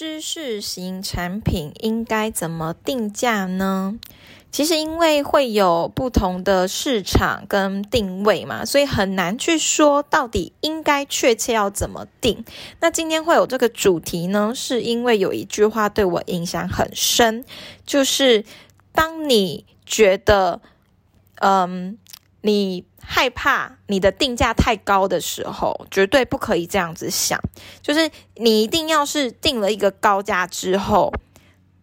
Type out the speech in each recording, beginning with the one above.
知识型产品应该怎么定价呢？其实因为会有不同的市场跟定位嘛，所以很难去说到底应该确切要怎么定。那今天会有这个主题呢，是因为有一句话对我影响很深，就是当你觉得，嗯，你。害怕你的定价太高的时候，绝对不可以这样子想。就是你一定要是定了一个高价之后，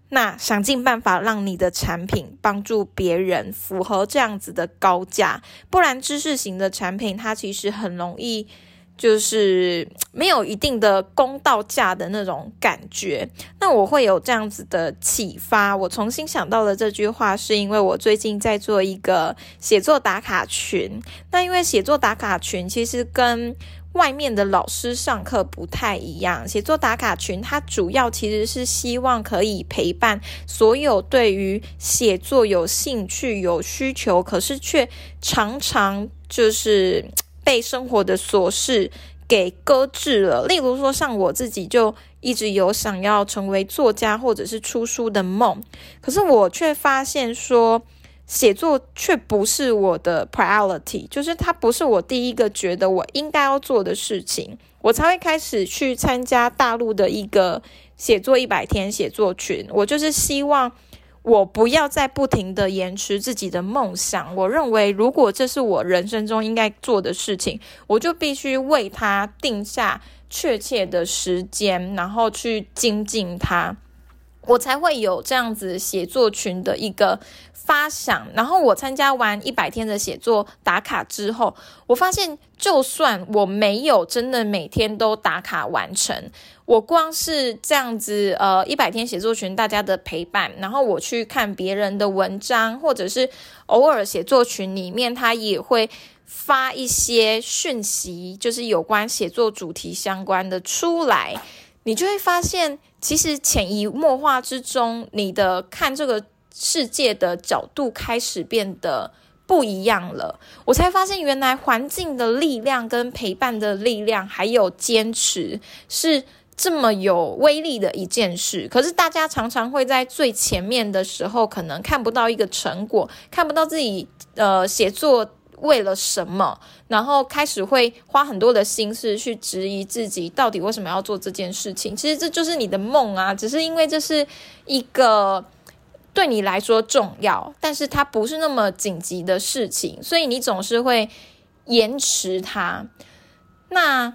那想尽办法让你的产品帮助别人符合这样子的高价，不然知识型的产品它其实很容易。就是没有一定的公道价的那种感觉，那我会有这样子的启发。我重新想到了这句话，是因为我最近在做一个写作打卡群。那因为写作打卡群其实跟外面的老师上课不太一样，写作打卡群它主要其实是希望可以陪伴所有对于写作有兴趣、有需求，可是却常常就是。被生活的琐事给搁置了。例如说，像我自己就一直有想要成为作家或者是出书的梦，可是我却发现说，写作却不是我的 priority，就是它不是我第一个觉得我应该要做的事情，我才会开始去参加大陆的一个写作一百天写作群。我就是希望。我不要再不停的延迟自己的梦想。我认为，如果这是我人生中应该做的事情，我就必须为它定下确切的时间，然后去精进它，我才会有这样子写作群的一个。发想，然后我参加完一百天的写作打卡之后，我发现，就算我没有真的每天都打卡完成，我光是这样子，呃，一百天写作群大家的陪伴，然后我去看别人的文章，或者是偶尔写作群里面，他也会发一些讯息，就是有关写作主题相关的出来，你就会发现，其实潜移默化之中，你的看这个。世界的角度开始变得不一样了，我才发现原来环境的力量、跟陪伴的力量，还有坚持是这么有威力的一件事。可是大家常常会在最前面的时候，可能看不到一个成果，看不到自己呃写作为了什么，然后开始会花很多的心思去质疑自己到底为什么要做这件事情。其实这就是你的梦啊，只是因为这是一个。对你来说重要，但是它不是那么紧急的事情，所以你总是会延迟它。那，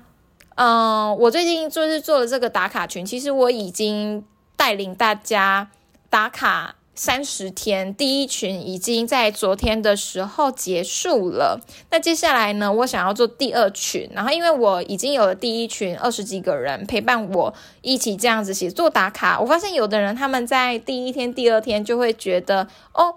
嗯，我最近就是做了这个打卡群，其实我已经带领大家打卡。三十天，第一群已经在昨天的时候结束了。那接下来呢？我想要做第二群，然后因为我已经有了第一群二十几个人陪伴我一起这样子写作打卡，我发现有的人他们在第一天、第二天就会觉得哦，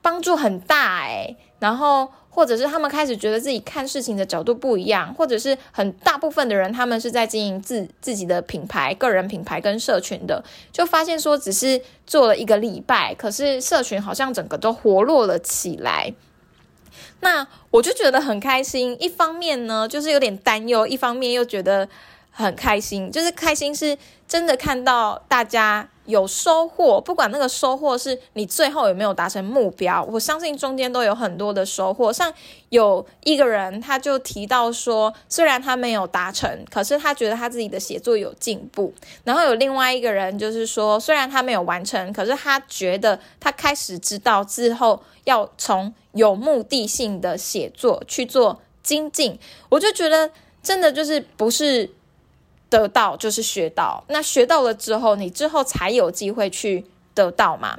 帮助很大诶，然后。或者是他们开始觉得自己看事情的角度不一样，或者是很大部分的人他们是在经营自自己的品牌、个人品牌跟社群的，就发现说只是做了一个礼拜，可是社群好像整个都活络了起来。那我就觉得很开心，一方面呢就是有点担忧，一方面又觉得很开心，就是开心是真的看到大家。有收获，不管那个收获是你最后有没有达成目标，我相信中间都有很多的收获。像有一个人，他就提到说，虽然他没有达成，可是他觉得他自己的写作有进步。然后有另外一个人，就是说，虽然他没有完成，可是他觉得他开始知道之后要从有目的性的写作去做精进。我就觉得真的就是不是。得到就是学到，那学到了之后，你之后才有机会去得到嘛。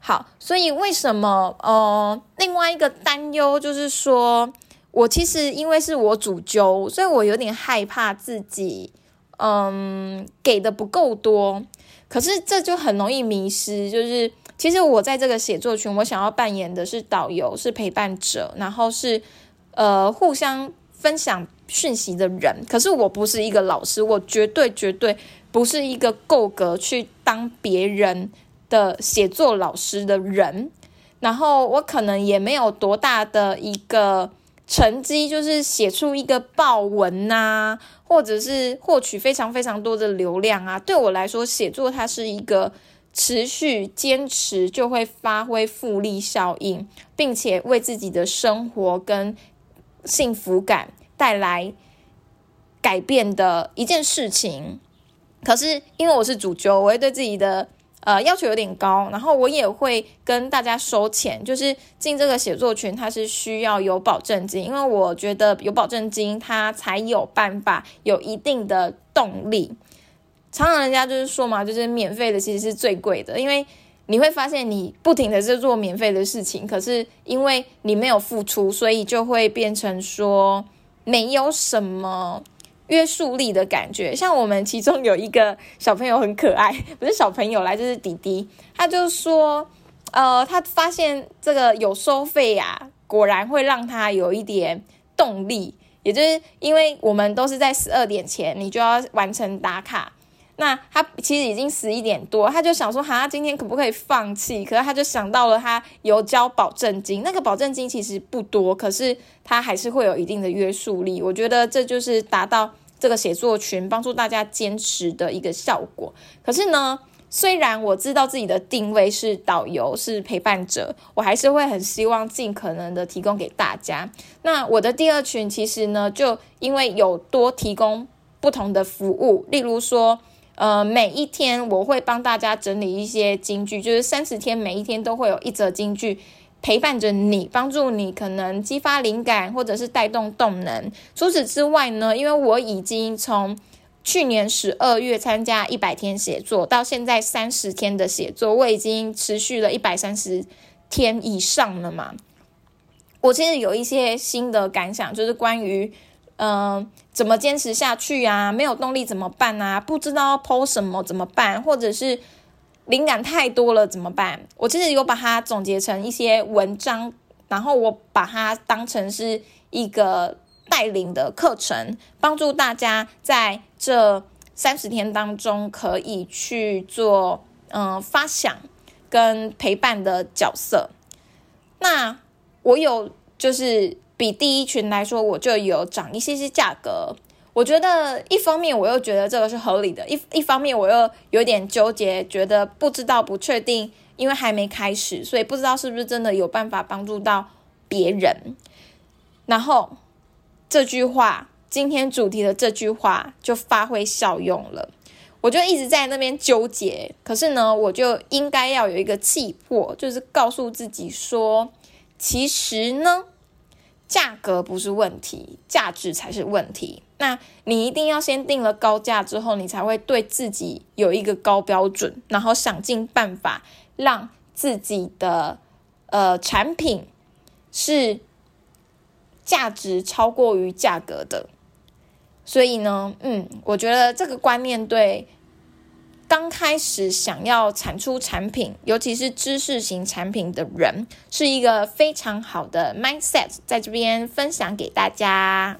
好，所以为什么呃，另外一个担忧就是说，我其实因为是我主揪，所以我有点害怕自己嗯给的不够多，可是这就很容易迷失。就是其实我在这个写作群，我想要扮演的是导游，是陪伴者，然后是呃互相分享。讯息的人，可是我不是一个老师，我绝对绝对不是一个够格去当别人的写作老师的人。然后我可能也没有多大的一个成绩，就是写出一个报文呐，或者是获取非常非常多的流量啊。对我来说，写作它是一个持续坚持就会发挥复利效应，并且为自己的生活跟幸福感带来改变的一件事情。可是因为我是主角，我会对自己的。呃，要求有点高，然后我也会跟大家收钱，就是进这个写作群，它是需要有保证金，因为我觉得有保证金，它才有办法有一定的动力。常常人家就是说嘛，就是免费的其实是最贵的，因为你会发现你不停的在做免费的事情，可是因为你没有付出，所以就会变成说没有什么。约束力的感觉，像我们其中有一个小朋友很可爱，不是小朋友来，就是弟弟，他就说，呃，他发现这个有收费呀，果然会让他有一点动力，也就是因为我们都是在十二点前，你就要完成打卡，那他其实已经十一点多，他就想说，哈，今天可不可以放弃？可是他就想到了他有交保证金，那个保证金其实不多，可是他还是会有一定的约束力，我觉得这就是达到。这个写作群帮助大家坚持的一个效果。可是呢，虽然我知道自己的定位是导游，是陪伴者，我还是会很希望尽可能的提供给大家。那我的第二群其实呢，就因为有多提供不同的服务，例如说，呃，每一天我会帮大家整理一些金句，就是三十天每一天都会有一则金句。陪伴着你，帮助你，可能激发灵感，或者是带动动能。除此之外呢，因为我已经从去年十二月参加一百天写作，到现在三十天的写作，我已经持续了一百三十天以上了嘛。我其实有一些新的感想，就是关于，嗯，怎么坚持下去啊？没有动力怎么办啊？不知道剖什么怎么办？或者是？灵感太多了怎么办？我其实有把它总结成一些文章，然后我把它当成是一个带领的课程，帮助大家在这三十天当中可以去做嗯发想跟陪伴的角色。那我有就是比第一群来说，我就有涨一些些价格。我觉得一方面我又觉得这个是合理的，一一方面我又有点纠结，觉得不知道不确定，因为还没开始，所以不知道是不是真的有办法帮助到别人。然后这句话，今天主题的这句话就发挥效用了，我就一直在那边纠结。可是呢，我就应该要有一个气魄，就是告诉自己说，其实呢。价格不是问题，价值才是问题。那你一定要先定了高价之后，你才会对自己有一个高标准，然后想尽办法让自己的呃产品是价值超过于价格的。所以呢，嗯，我觉得这个观念对。刚开始想要产出产品，尤其是知识型产品的人，是一个非常好的 mindset，在这边分享给大家。